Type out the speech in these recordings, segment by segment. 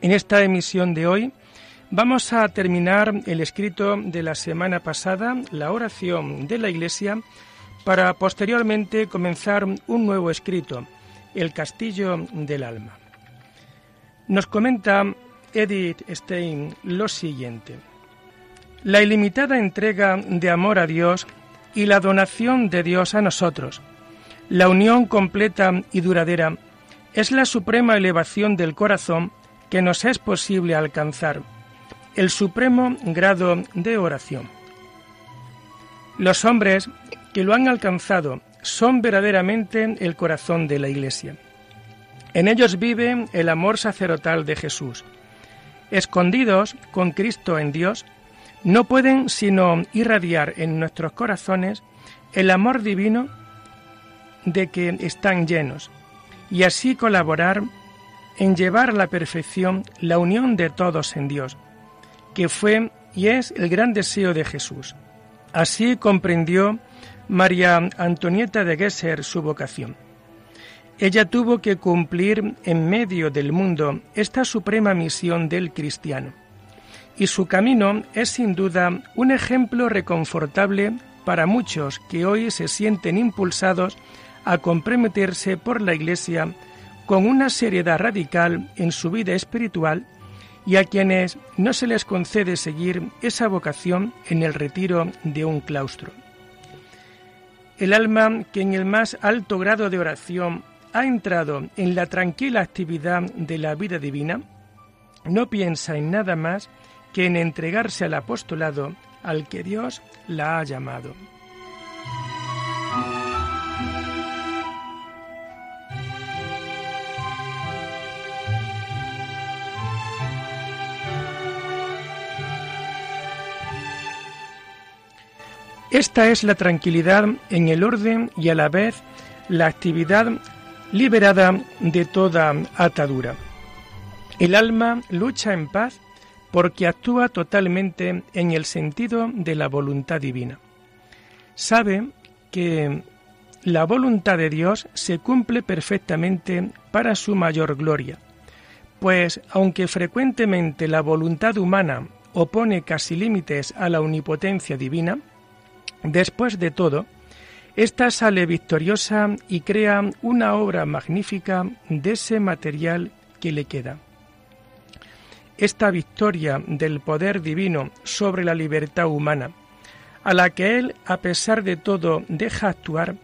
En esta emisión de hoy vamos a terminar el escrito de la semana pasada, la oración de la Iglesia, para posteriormente comenzar un nuevo escrito, El Castillo del Alma. Nos comenta Edith Stein lo siguiente. La ilimitada entrega de amor a Dios y la donación de Dios a nosotros, la unión completa y duradera, es la suprema elevación del corazón que nos es posible alcanzar, el supremo grado de oración. Los hombres que lo han alcanzado son verdaderamente el corazón de la Iglesia. En ellos vive el amor sacerdotal de Jesús. Escondidos con Cristo en Dios, no pueden sino irradiar en nuestros corazones el amor divino de que están llenos y así colaborar en llevar a la perfección la unión de todos en Dios, que fue y es el gran deseo de Jesús. Así comprendió María Antonieta de Gesser su vocación. Ella tuvo que cumplir en medio del mundo esta suprema misión del cristiano. Y su camino es sin duda un ejemplo reconfortable para muchos que hoy se sienten impulsados a comprometerse por la Iglesia con una seriedad radical en su vida espiritual y a quienes no se les concede seguir esa vocación en el retiro de un claustro. El alma que en el más alto grado de oración ha entrado en la tranquila actividad de la vida divina, no piensa en nada más que en entregarse al apostolado al que Dios la ha llamado. Esta es la tranquilidad en el orden y a la vez la actividad liberada de toda atadura. El alma lucha en paz porque actúa totalmente en el sentido de la voluntad divina. Sabe que la voluntad de Dios se cumple perfectamente para su mayor gloria, pues aunque frecuentemente la voluntad humana opone casi límites a la omnipotencia divina, Después de todo, ésta sale victoriosa y crea una obra magnífica de ese material que le queda. Esta victoria del poder divino sobre la libertad humana, a la que él, a pesar de todo, deja actuar,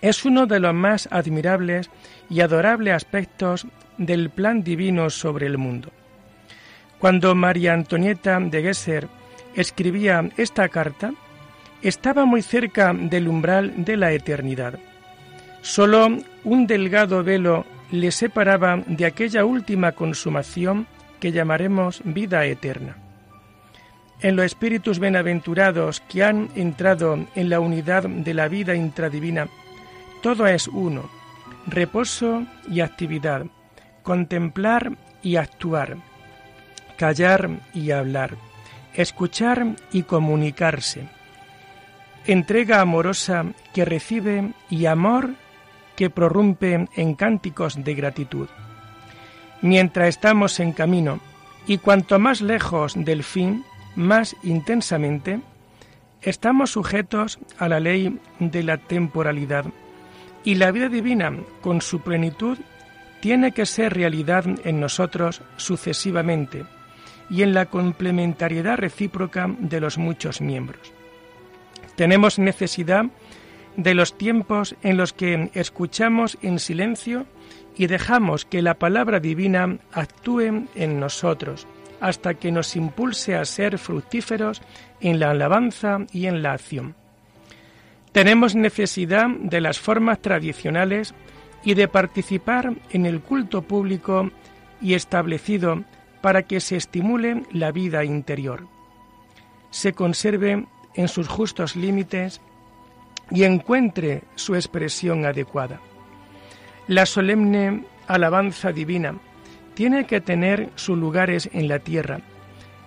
es uno de los más admirables y adorables aspectos del plan divino sobre el mundo. Cuando María Antonieta de Gesser escribía esta carta, estaba muy cerca del umbral de la eternidad. Solo un delgado velo le separaba de aquella última consumación que llamaremos vida eterna. En los espíritus benaventurados que han entrado en la unidad de la vida intradivina, todo es uno, reposo y actividad, contemplar y actuar, callar y hablar, escuchar y comunicarse entrega amorosa que recibe y amor que prorrumpe en cánticos de gratitud. Mientras estamos en camino, y cuanto más lejos del fin, más intensamente, estamos sujetos a la ley de la temporalidad, y la vida divina, con su plenitud, tiene que ser realidad en nosotros sucesivamente, y en la complementariedad recíproca de los muchos miembros. Tenemos necesidad de los tiempos en los que escuchamos en silencio y dejamos que la palabra divina actúe en nosotros hasta que nos impulse a ser fructíferos en la alabanza y en la acción. Tenemos necesidad de las formas tradicionales y de participar en el culto público y establecido para que se estimule la vida interior, se conserve en sus justos límites y encuentre su expresión adecuada. La solemne alabanza divina tiene que tener sus lugares en la tierra,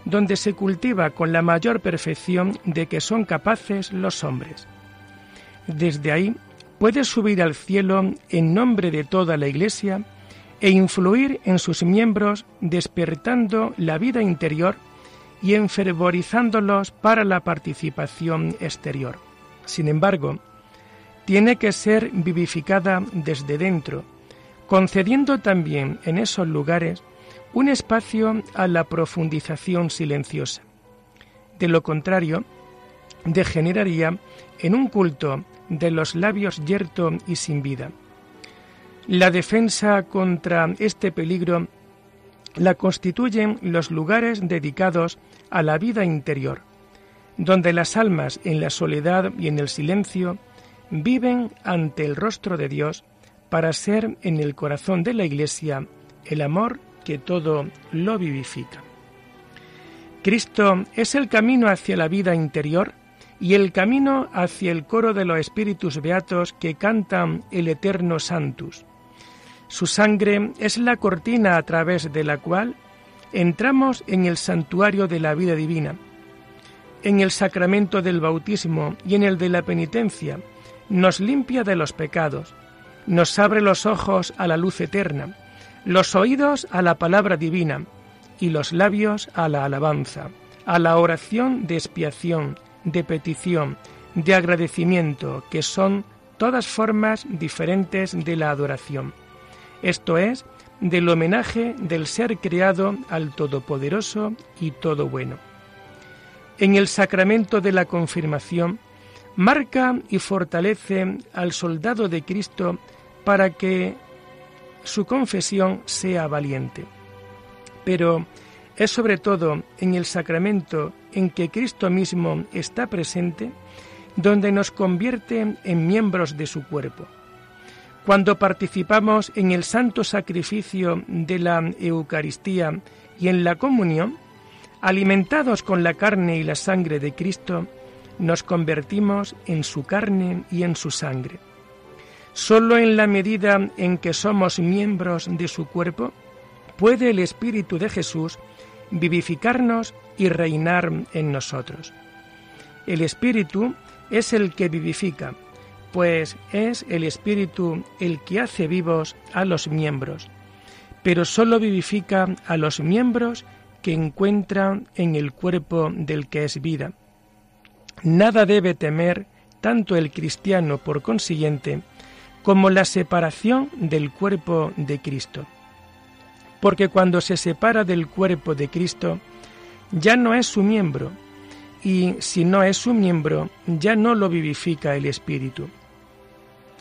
donde se cultiva con la mayor perfección de que son capaces los hombres. Desde ahí puede subir al cielo en nombre de toda la Iglesia e influir en sus miembros despertando la vida interior y enfervorizándolos para la participación exterior. Sin embargo, tiene que ser vivificada desde dentro, concediendo también en esos lugares un espacio a la profundización silenciosa. De lo contrario, degeneraría en un culto de los labios yerto y sin vida. La defensa contra este peligro la constituyen los lugares dedicados a la vida interior, donde las almas en la soledad y en el silencio viven ante el rostro de Dios para ser en el corazón de la Iglesia el amor que todo lo vivifica. Cristo es el camino hacia la vida interior y el camino hacia el coro de los espíritus beatos que cantan el eterno Santus. Su sangre es la cortina a través de la cual entramos en el santuario de la vida divina. En el sacramento del bautismo y en el de la penitencia nos limpia de los pecados, nos abre los ojos a la luz eterna, los oídos a la palabra divina y los labios a la alabanza, a la oración de expiación, de petición, de agradecimiento, que son todas formas diferentes de la adoración. Esto es, del homenaje del ser creado al Todopoderoso y Todo Bueno. En el sacramento de la confirmación, marca y fortalece al soldado de Cristo para que su confesión sea valiente. Pero es sobre todo en el sacramento en que Cristo mismo está presente donde nos convierte en miembros de su cuerpo. Cuando participamos en el santo sacrificio de la Eucaristía y en la comunión, alimentados con la carne y la sangre de Cristo, nos convertimos en su carne y en su sangre. Solo en la medida en que somos miembros de su cuerpo, puede el Espíritu de Jesús vivificarnos y reinar en nosotros. El Espíritu es el que vivifica, pues es el Espíritu el que hace vivos a los miembros, pero sólo vivifica a los miembros que encuentra en el cuerpo del que es vida. Nada debe temer tanto el cristiano, por consiguiente, como la separación del cuerpo de Cristo. Porque cuando se separa del cuerpo de Cristo, ya no es su miembro, y si no es su miembro, ya no lo vivifica el Espíritu.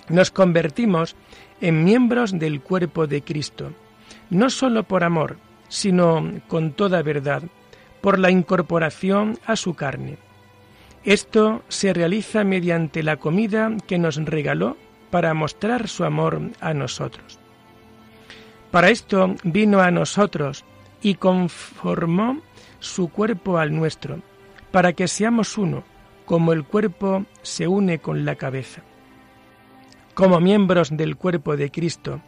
Nos convertimos en miembros del cuerpo de Cristo, no sólo por amor, sino con toda verdad, por la incorporación a su carne. Esto se realiza mediante la comida que nos regaló para mostrar su amor a nosotros. Para esto vino a nosotros y conformó su cuerpo al nuestro, para que seamos uno, como el cuerpo se une con la cabeza. Como miembros del cuerpo de Cristo,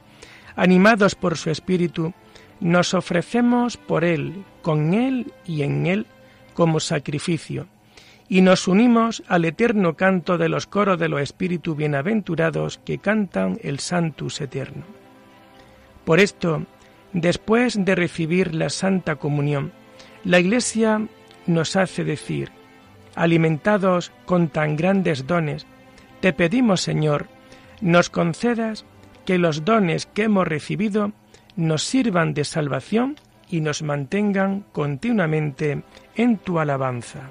animados por su Espíritu, nos ofrecemos por Él, con Él y en Él, como sacrificio, y nos unimos al eterno canto de los coros de los espíritus bienaventurados que cantan el Santus Eterno. Por esto, después de recibir la Santa Comunión, la Iglesia nos hace decir, alimentados con tan grandes dones, te pedimos, Señor, nos concedas que los dones que hemos recibido nos sirvan de salvación y nos mantengan continuamente en tu alabanza.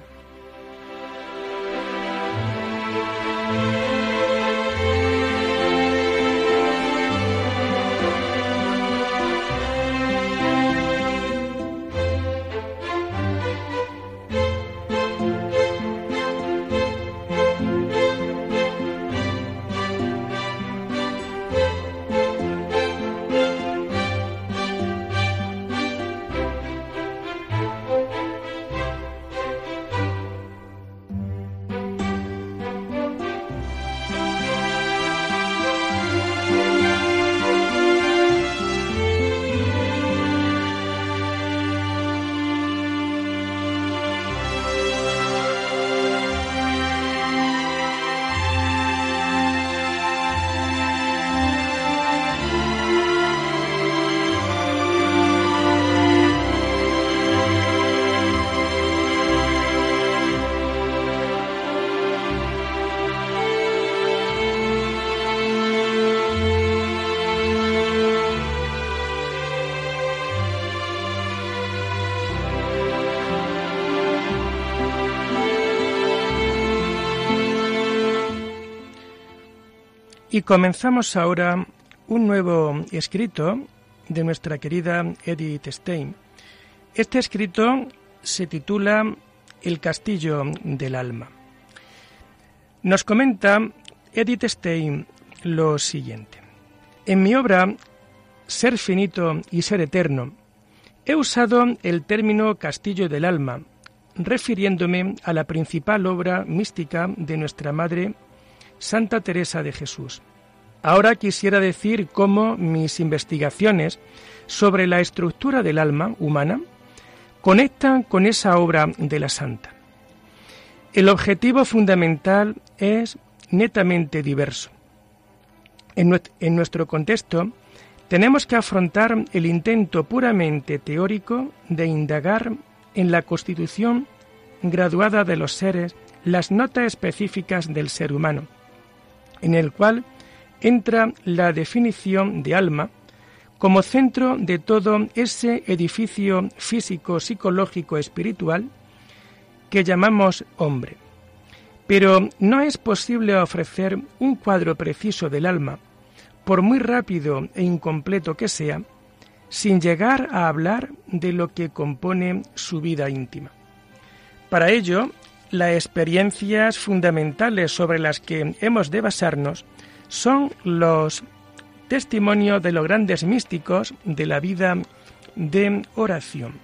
Y comenzamos ahora un nuevo escrito de nuestra querida Edith Stein. Este escrito se titula El castillo del alma. Nos comenta Edith Stein lo siguiente. En mi obra Ser finito y ser eterno, he usado el término castillo del alma, refiriéndome a la principal obra mística de nuestra Madre Santa Teresa de Jesús. Ahora quisiera decir cómo mis investigaciones sobre la estructura del alma humana conectan con esa obra de la Santa. El objetivo fundamental es netamente diverso. En nuestro contexto, tenemos que afrontar el intento puramente teórico de indagar en la constitución graduada de los seres las notas específicas del ser humano, en el cual entra la definición de alma como centro de todo ese edificio físico, psicológico, espiritual que llamamos hombre. Pero no es posible ofrecer un cuadro preciso del alma, por muy rápido e incompleto que sea, sin llegar a hablar de lo que compone su vida íntima. Para ello, las experiencias fundamentales sobre las que hemos de basarnos son los testimonios de los grandes místicos de la vida de oración.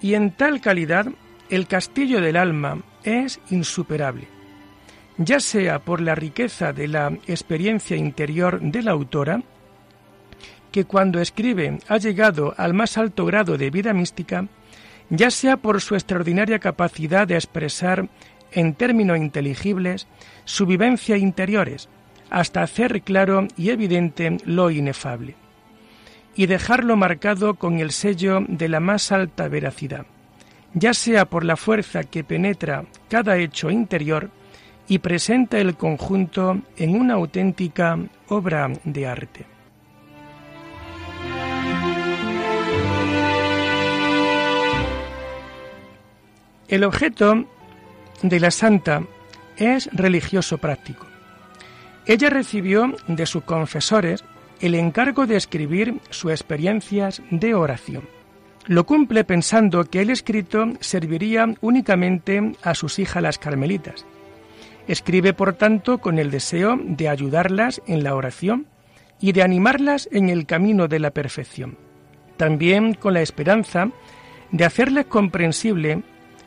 Y en tal calidad, el castillo del alma es insuperable, ya sea por la riqueza de la experiencia interior de la autora, que cuando escribe ha llegado al más alto grado de vida mística, ya sea por su extraordinaria capacidad de expresar en términos inteligibles su vivencia interiores, hasta hacer claro y evidente lo inefable, y dejarlo marcado con el sello de la más alta veracidad, ya sea por la fuerza que penetra cada hecho interior y presenta el conjunto en una auténtica obra de arte. El objeto de la santa es religioso práctico. Ella recibió de sus confesores el encargo de escribir sus experiencias de oración. Lo cumple pensando que el escrito serviría únicamente a sus hijas las carmelitas. Escribe, por tanto, con el deseo de ayudarlas en la oración y de animarlas en el camino de la perfección. También con la esperanza de hacerles comprensible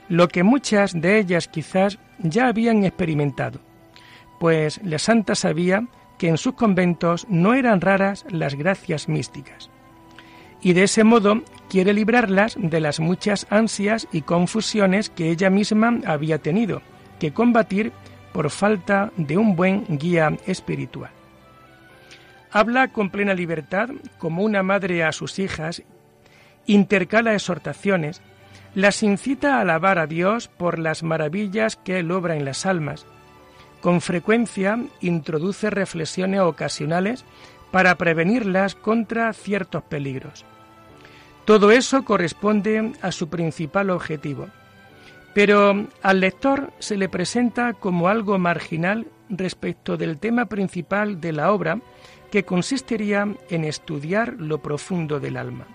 lo que muchas de ellas quizás ya habían experimentado, pues la santa sabía que en sus conventos no eran raras las gracias místicas. Y de ese modo quiere librarlas de las muchas ansias y confusiones que ella misma había tenido que combatir por falta de un buen guía espiritual. Habla con plena libertad como una madre a sus hijas, intercala exhortaciones, las incita a alabar a Dios por las maravillas que Él obra en las almas, con frecuencia introduce reflexiones ocasionales para prevenirlas contra ciertos peligros. Todo eso corresponde a su principal objetivo, pero al lector se le presenta como algo marginal respecto del tema principal de la obra, que consistiría en estudiar lo profundo del alma.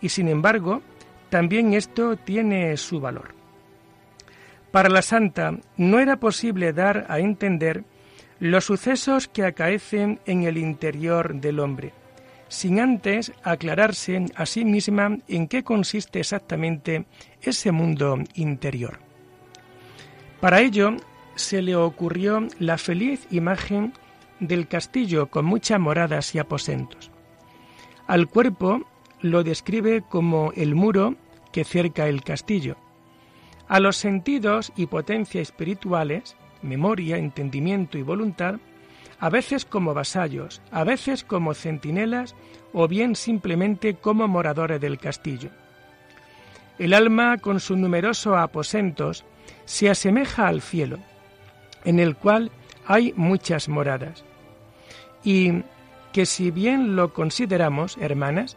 Y sin embargo, también esto tiene su valor. Para la santa no era posible dar a entender los sucesos que acaecen en el interior del hombre, sin antes aclararse a sí misma en qué consiste exactamente ese mundo interior. Para ello se le ocurrió la feliz imagen del castillo con muchas moradas y aposentos. Al cuerpo lo describe como el muro que cerca el castillo, a los sentidos y potencia espirituales, memoria, entendimiento y voluntad, a veces como vasallos, a veces como centinelas o bien simplemente como moradores del castillo. El alma, con sus numerosos aposentos, se asemeja al cielo, en el cual hay muchas moradas, y que si bien lo consideramos, hermanas,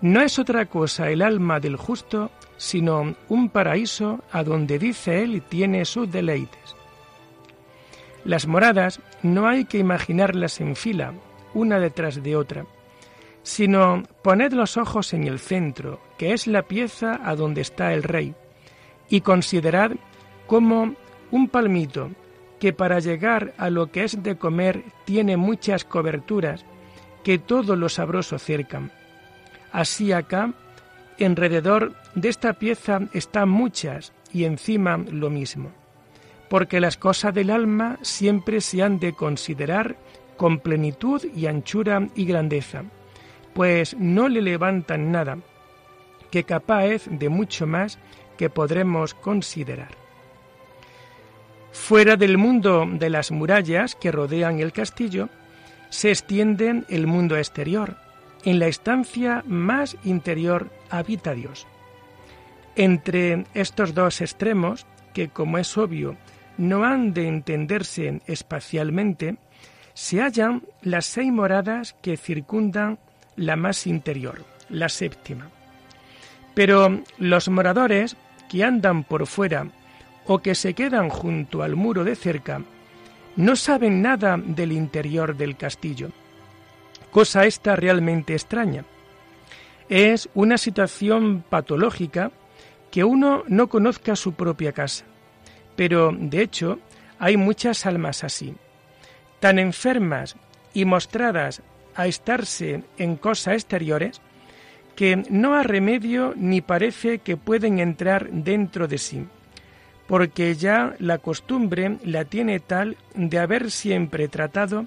no es otra cosa el alma del justo sino un paraíso a donde dice él tiene sus deleites. Las moradas no hay que imaginarlas en fila, una detrás de otra, sino poned los ojos en el centro, que es la pieza a donde está el rey, y considerad como un palmito que para llegar a lo que es de comer tiene muchas coberturas que todo lo sabroso cercan. Así acá, alrededor de esta pieza están muchas y encima lo mismo, porque las cosas del alma siempre se han de considerar con plenitud y anchura y grandeza, pues no le levantan nada, que capaz de mucho más que podremos considerar. Fuera del mundo de las murallas que rodean el castillo, se extiende el mundo exterior. En la estancia más interior habita Dios. Entre estos dos extremos, que como es obvio no han de entenderse espacialmente, se hallan las seis moradas que circundan la más interior, la séptima. Pero los moradores que andan por fuera o que se quedan junto al muro de cerca no saben nada del interior del castillo. Cosa esta realmente extraña. Es una situación patológica que uno no conozca su propia casa. Pero, de hecho, hay muchas almas así, tan enfermas y mostradas a estarse en cosas exteriores, que no ha remedio ni parece que pueden entrar dentro de sí porque ya la costumbre la tiene tal de haber siempre tratado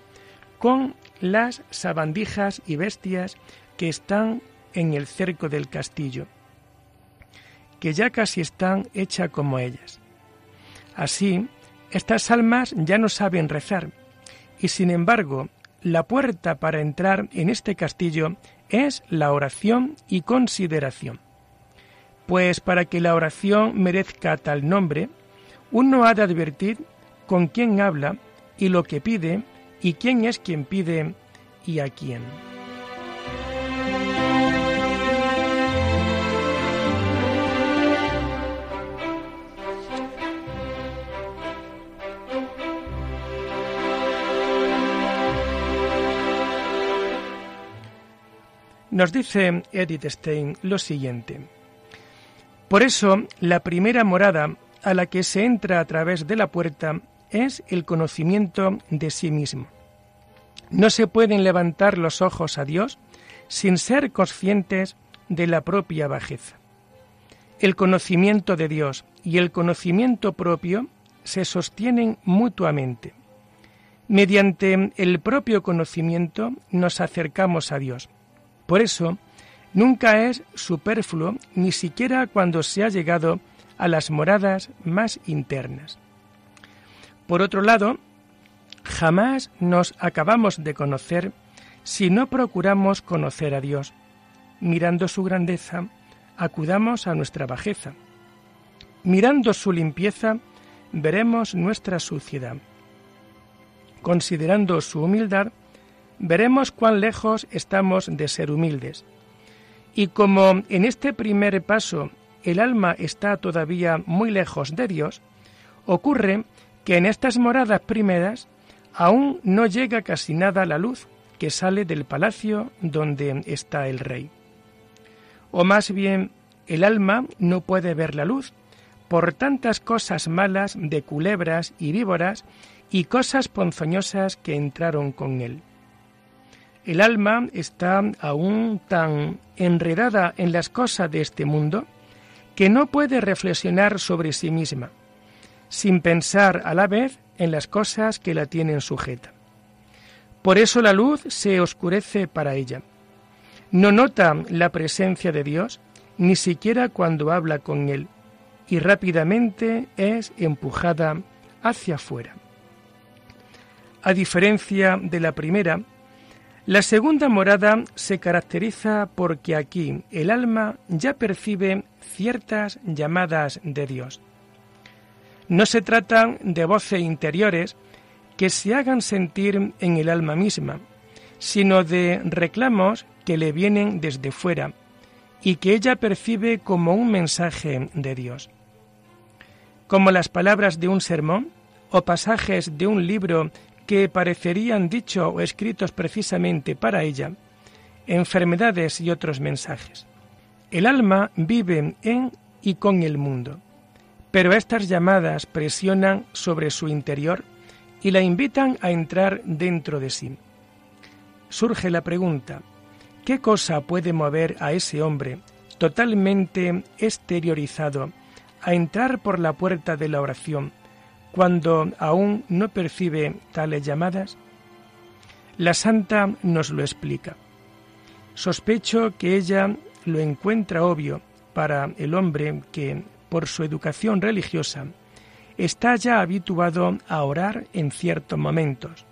con las sabandijas y bestias que están en el cerco del castillo, que ya casi están hechas como ellas. Así, estas almas ya no saben rezar, y sin embargo, la puerta para entrar en este castillo es la oración y consideración. Pues para que la oración merezca tal nombre, uno ha de advertir con quién habla y lo que pide y quién es quien pide y a quién. Nos dice Edith Stein lo siguiente. Por eso, la primera morada a la que se entra a través de la puerta es el conocimiento de sí mismo. No se pueden levantar los ojos a Dios sin ser conscientes de la propia bajeza. El conocimiento de Dios y el conocimiento propio se sostienen mutuamente. Mediante el propio conocimiento nos acercamos a Dios. Por eso, nunca es superfluo, ni siquiera cuando se ha llegado a las moradas más internas. Por otro lado, jamás nos acabamos de conocer si no procuramos conocer a Dios. Mirando su grandeza, acudamos a nuestra bajeza. Mirando su limpieza, veremos nuestra suciedad. Considerando su humildad, veremos cuán lejos estamos de ser humildes. Y como en este primer paso el alma está todavía muy lejos de Dios, ocurre que en estas moradas primeras aún no llega casi nada la luz que sale del palacio donde está el rey. O más bien, el alma no puede ver la luz por tantas cosas malas de culebras y víboras y cosas ponzoñosas que entraron con él. El alma está aún tan enredada en las cosas de este mundo que no puede reflexionar sobre sí misma, sin pensar a la vez en las cosas que la tienen sujeta. Por eso la luz se oscurece para ella. No nota la presencia de Dios ni siquiera cuando habla con Él, y rápidamente es empujada hacia afuera. A diferencia de la primera, la segunda morada se caracteriza porque aquí el alma ya percibe ciertas llamadas de Dios. No se trata de voces interiores que se hagan sentir en el alma misma, sino de reclamos que le vienen desde fuera y que ella percibe como un mensaje de Dios. Como las palabras de un sermón, o pasajes de un libro que parecerían dicho o escritos precisamente para ella, enfermedades y otros mensajes. El alma vive en y con el mundo, pero estas llamadas presionan sobre su interior y la invitan a entrar dentro de sí. Surge la pregunta, ¿qué cosa puede mover a ese hombre totalmente exteriorizado a entrar por la puerta de la oración cuando aún no percibe tales llamadas? La santa nos lo explica. Sospecho que ella lo encuentra obvio para el hombre que, por su educación religiosa, está ya habituado a orar en ciertos momentos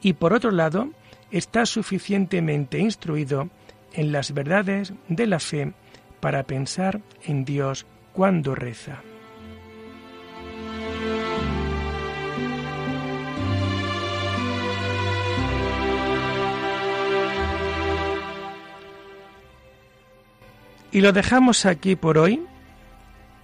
y, por otro lado, está suficientemente instruido en las verdades de la fe para pensar en Dios cuando reza. Y lo dejamos aquí por hoy,